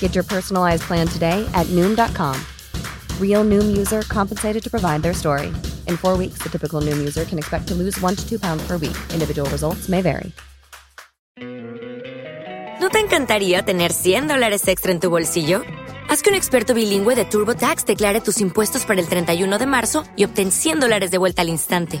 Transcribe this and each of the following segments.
Get your personalized plan today at Noom.com. Real Noom user compensated to provide their story. In four weeks, the typical Noom user can expect to lose one to two pounds per week. Individual results may vary. ¿No te encantaría tener 100 dólares extra en tu bolsillo? Haz que un experto bilingüe de TurboTax declare tus impuestos para el 31 de marzo y obtén 100 dólares de vuelta al instante.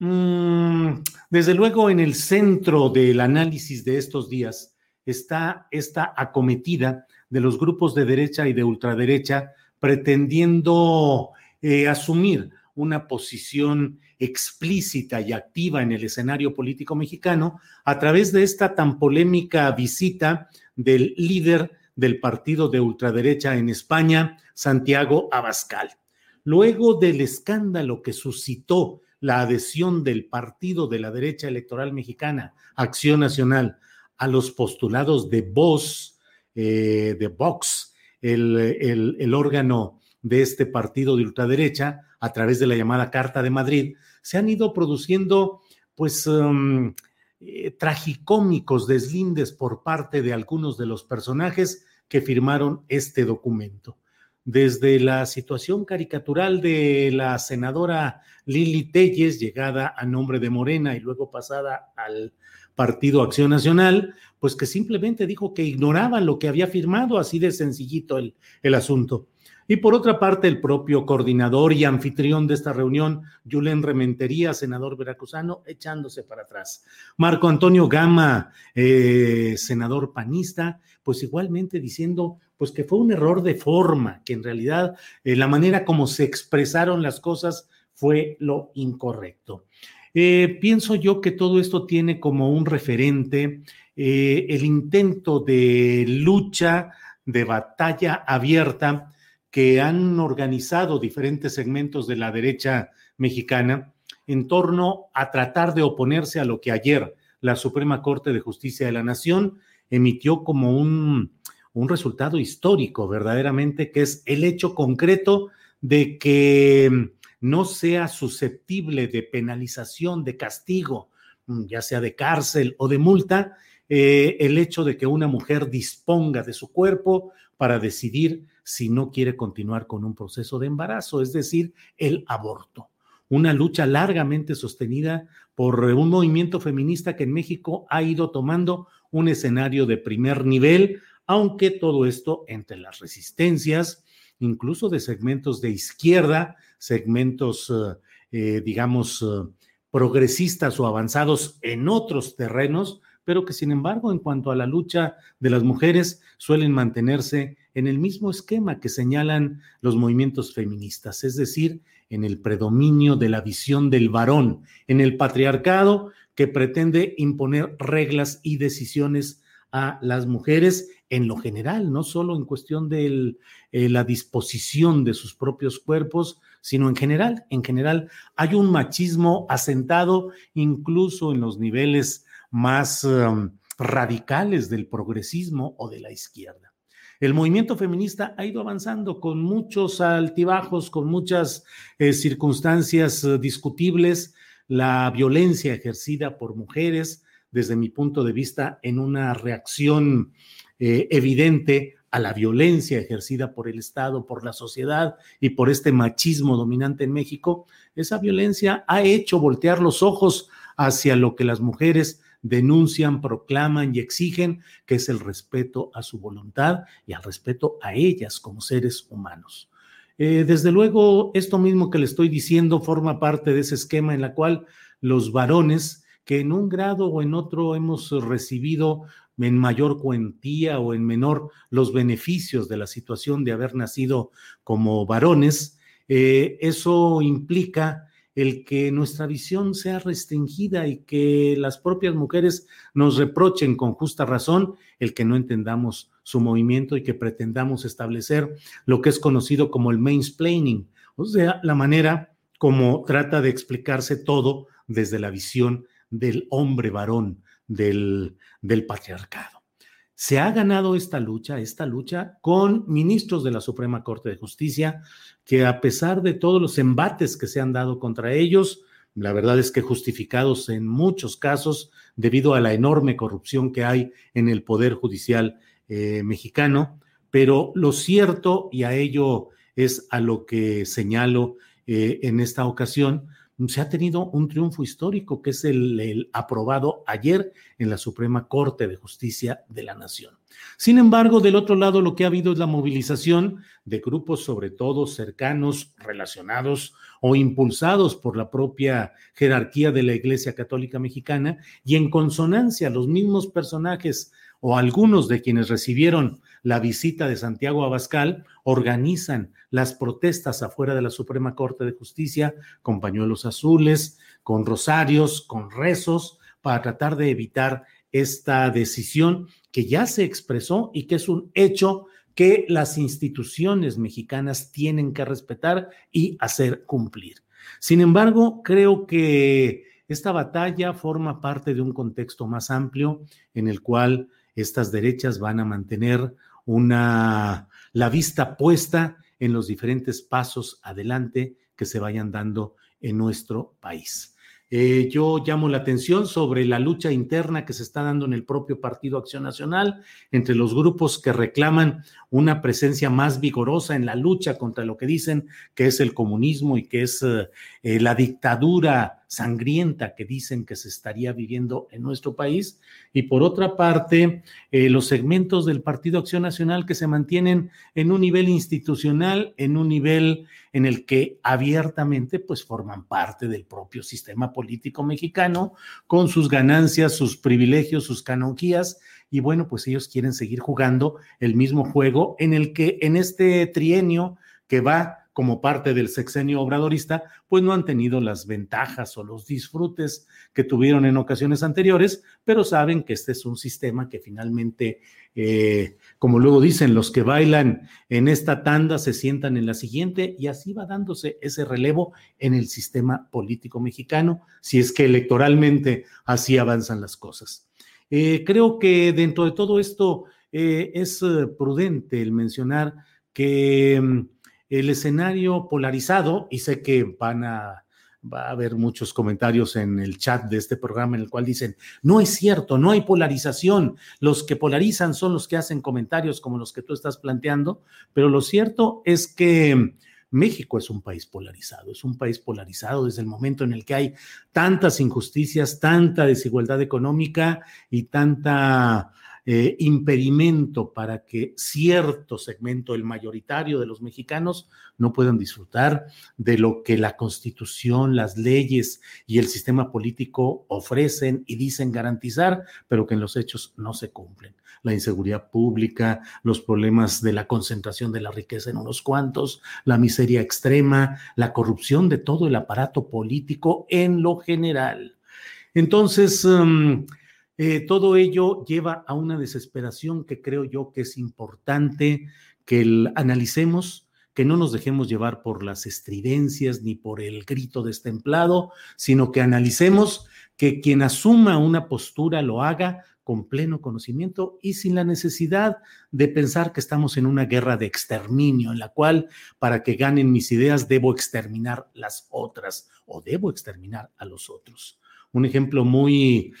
Mm, desde luego, en el centro del análisis de estos días está esta acometida de los grupos de derecha y de ultraderecha pretendiendo eh, asumir una posición explícita y activa en el escenario político mexicano a través de esta tan polémica visita del líder del partido de ultraderecha en España, Santiago Abascal. Luego del escándalo que suscitó la adhesión del partido de la derecha electoral mexicana, Acción Nacional, a los postulados de Vox, eh, de Vox, el, órgano de este partido de ultraderecha, a través de la llamada Carta de Madrid, se han ido produciendo, pues, um, eh, tragicómicos deslindes por parte de algunos de los personajes que firmaron este documento. Desde la situación caricatural de la senadora Lili Telles, llegada a nombre de Morena y luego pasada al Partido Acción Nacional, pues que simplemente dijo que ignoraban lo que había firmado, así de sencillito el, el asunto. Y por otra parte, el propio coordinador y anfitrión de esta reunión, Julen Rementería, senador veracruzano, echándose para atrás. Marco Antonio Gama, eh, senador panista, pues igualmente diciendo pues que fue un error de forma, que en realidad eh, la manera como se expresaron las cosas fue lo incorrecto. Eh, pienso yo que todo esto tiene como un referente el intento de lucha, de batalla abierta que han organizado diferentes segmentos de la derecha mexicana en torno a tratar de oponerse a lo que ayer la Suprema Corte de Justicia de la Nación emitió como un, un resultado histórico, verdaderamente, que es el hecho concreto de que no sea susceptible de penalización, de castigo, ya sea de cárcel o de multa, eh, el hecho de que una mujer disponga de su cuerpo para decidir si no quiere continuar con un proceso de embarazo, es decir, el aborto. Una lucha largamente sostenida por un movimiento feminista que en México ha ido tomando un escenario de primer nivel, aunque todo esto entre las resistencias, incluso de segmentos de izquierda, segmentos, eh, digamos, eh, progresistas o avanzados en otros terrenos, pero que sin embargo en cuanto a la lucha de las mujeres suelen mantenerse en el mismo esquema que señalan los movimientos feministas, es decir, en el predominio de la visión del varón, en el patriarcado que pretende imponer reglas y decisiones a las mujeres en lo general, no solo en cuestión de eh, la disposición de sus propios cuerpos, sino en general. En general hay un machismo asentado incluso en los niveles más um, radicales del progresismo o de la izquierda. El movimiento feminista ha ido avanzando con muchos altibajos, con muchas eh, circunstancias eh, discutibles. La violencia ejercida por mujeres, desde mi punto de vista, en una reacción eh, evidente a la violencia ejercida por el Estado, por la sociedad y por este machismo dominante en México, esa violencia ha hecho voltear los ojos hacia lo que las mujeres denuncian, proclaman y exigen, que es el respeto a su voluntad y al respeto a ellas como seres humanos. Eh, desde luego, esto mismo que le estoy diciendo forma parte de ese esquema en la cual los varones que en un grado o en otro hemos recibido en mayor cuantía o en menor los beneficios de la situación de haber nacido como varones, eh, eso implica el que nuestra visión sea restringida y que las propias mujeres nos reprochen con justa razón el que no entendamos su movimiento y que pretendamos establecer lo que es conocido como el mansplaining, o sea, la manera como trata de explicarse todo desde la visión del hombre varón, del, del patriarcado. Se ha ganado esta lucha, esta lucha con ministros de la Suprema Corte de Justicia, que a pesar de todos los embates que se han dado contra ellos, la verdad es que justificados en muchos casos debido a la enorme corrupción que hay en el Poder Judicial eh, mexicano, pero lo cierto, y a ello es a lo que señalo eh, en esta ocasión, se ha tenido un triunfo histórico que es el, aprobado ayer en la Suprema Corte de Justicia de la Nación. Sin embargo, del otro lado lo que ha habido es la movilización de grupos, sobre todo cercanos, relacionados o impulsados por la propia jerarquía de la Iglesia Católica Mexicana y en consonancia los mismos personajes o algunos de quienes recibieron la visita de Santiago Abascal organizan las protestas afuera de la Suprema Corte de Justicia con pañuelos azules, con rosarios, con rezos, para tratar de evitar esta decisión que ya se expresó y que es un hecho que las instituciones mexicanas tienen que respetar y hacer cumplir. Sin embargo, creo que esta batalla forma parte de un contexto más amplio en el cual estas derechas van a mantener una, la vista puesta en los diferentes pasos adelante que se vayan dando en nuestro país. Eh, yo llamo la atención sobre la lucha interna que se está dando en el propio Partido Acción Nacional entre los grupos que reclaman una presencia más vigorosa en la lucha contra lo que dicen que es el comunismo y que es eh, la dictadura sangrienta que dicen que se estaría viviendo en nuestro país. Y por otra parte, los segmentos del Partido Acción Nacional que se mantienen en un nivel institucional, en un nivel en el que abiertamente pues forman parte del propio sistema político mexicano con sus ganancias, sus privilegios, sus canonjías y bueno, pues ellos quieren seguir jugando el mismo juego en el que en este trienio que va como parte del sexenio obradorista, pues no han tenido las ventajas o los disfrutes que tuvieron en ocasiones anteriores, pero saben que este es un sistema que finalmente, eh, como luego dicen, los que bailan en esta tanda se sientan en la siguiente y así va dándose ese relevo en el sistema político mexicano, si es que electoralmente así avanzan las cosas. Eh, creo que dentro de todo esto eh, es prudente el mencionar que mm, el escenario polarizado, y sé que van a, va a haber muchos comentarios en el chat de este programa en el cual dicen, no es cierto, no hay polarización, los que polarizan son los que hacen comentarios como los que tú estás planteando, pero lo cierto es que México es un país polarizado, es un país polarizado desde el momento en el que hay tantas injusticias, tanta desigualdad económica y tanta eh, impedimento para que cierto segmento, el mayoritario de los mexicanos, no puedan disfrutar de lo que la constitución, las leyes y el sistema político ofrecen y dicen garantizar, pero que en los hechos no se cumplen. La inseguridad pública, los problemas de la concentración de la riqueza en unos cuantos, la miseria extrema, la corrupción de todo el aparato político en lo general. Entonces, um, eh, todo ello lleva a una desesperación que creo yo que es importante que analicemos, que no nos dejemos llevar por las estridencias ni por el grito destemplado, sino que analicemos que quien asuma una postura lo haga con pleno conocimiento y sin la necesidad de pensar que estamos en una guerra de exterminio, en la cual para que ganen mis ideas debo exterminar las otras o debo exterminar a los otros. Un ejemplo muy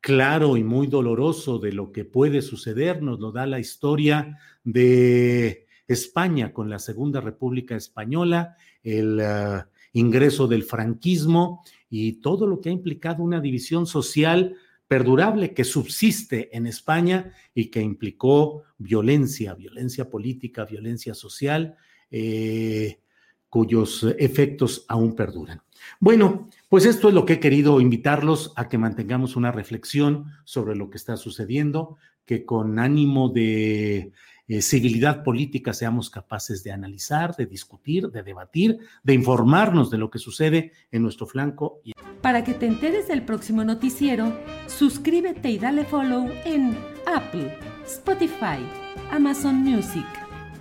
claro y muy doloroso de lo que puede suceder, nos lo da la historia de España con la Segunda República Española, el uh, ingreso del franquismo y todo lo que ha implicado una división social perdurable que subsiste en España y que implicó violencia, violencia política, violencia social, eh, cuyos efectos aún perduran. Bueno, pues esto es lo que he querido invitarlos a que mantengamos una reflexión sobre lo que está sucediendo, que con ánimo de eh, civilidad política seamos capaces de analizar, de discutir, de debatir, de informarnos de lo que sucede en nuestro flanco. Para que te enteres del próximo noticiero, suscríbete y dale follow en Apple, Spotify, Amazon Music,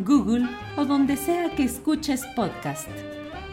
Google o donde sea que escuches podcast.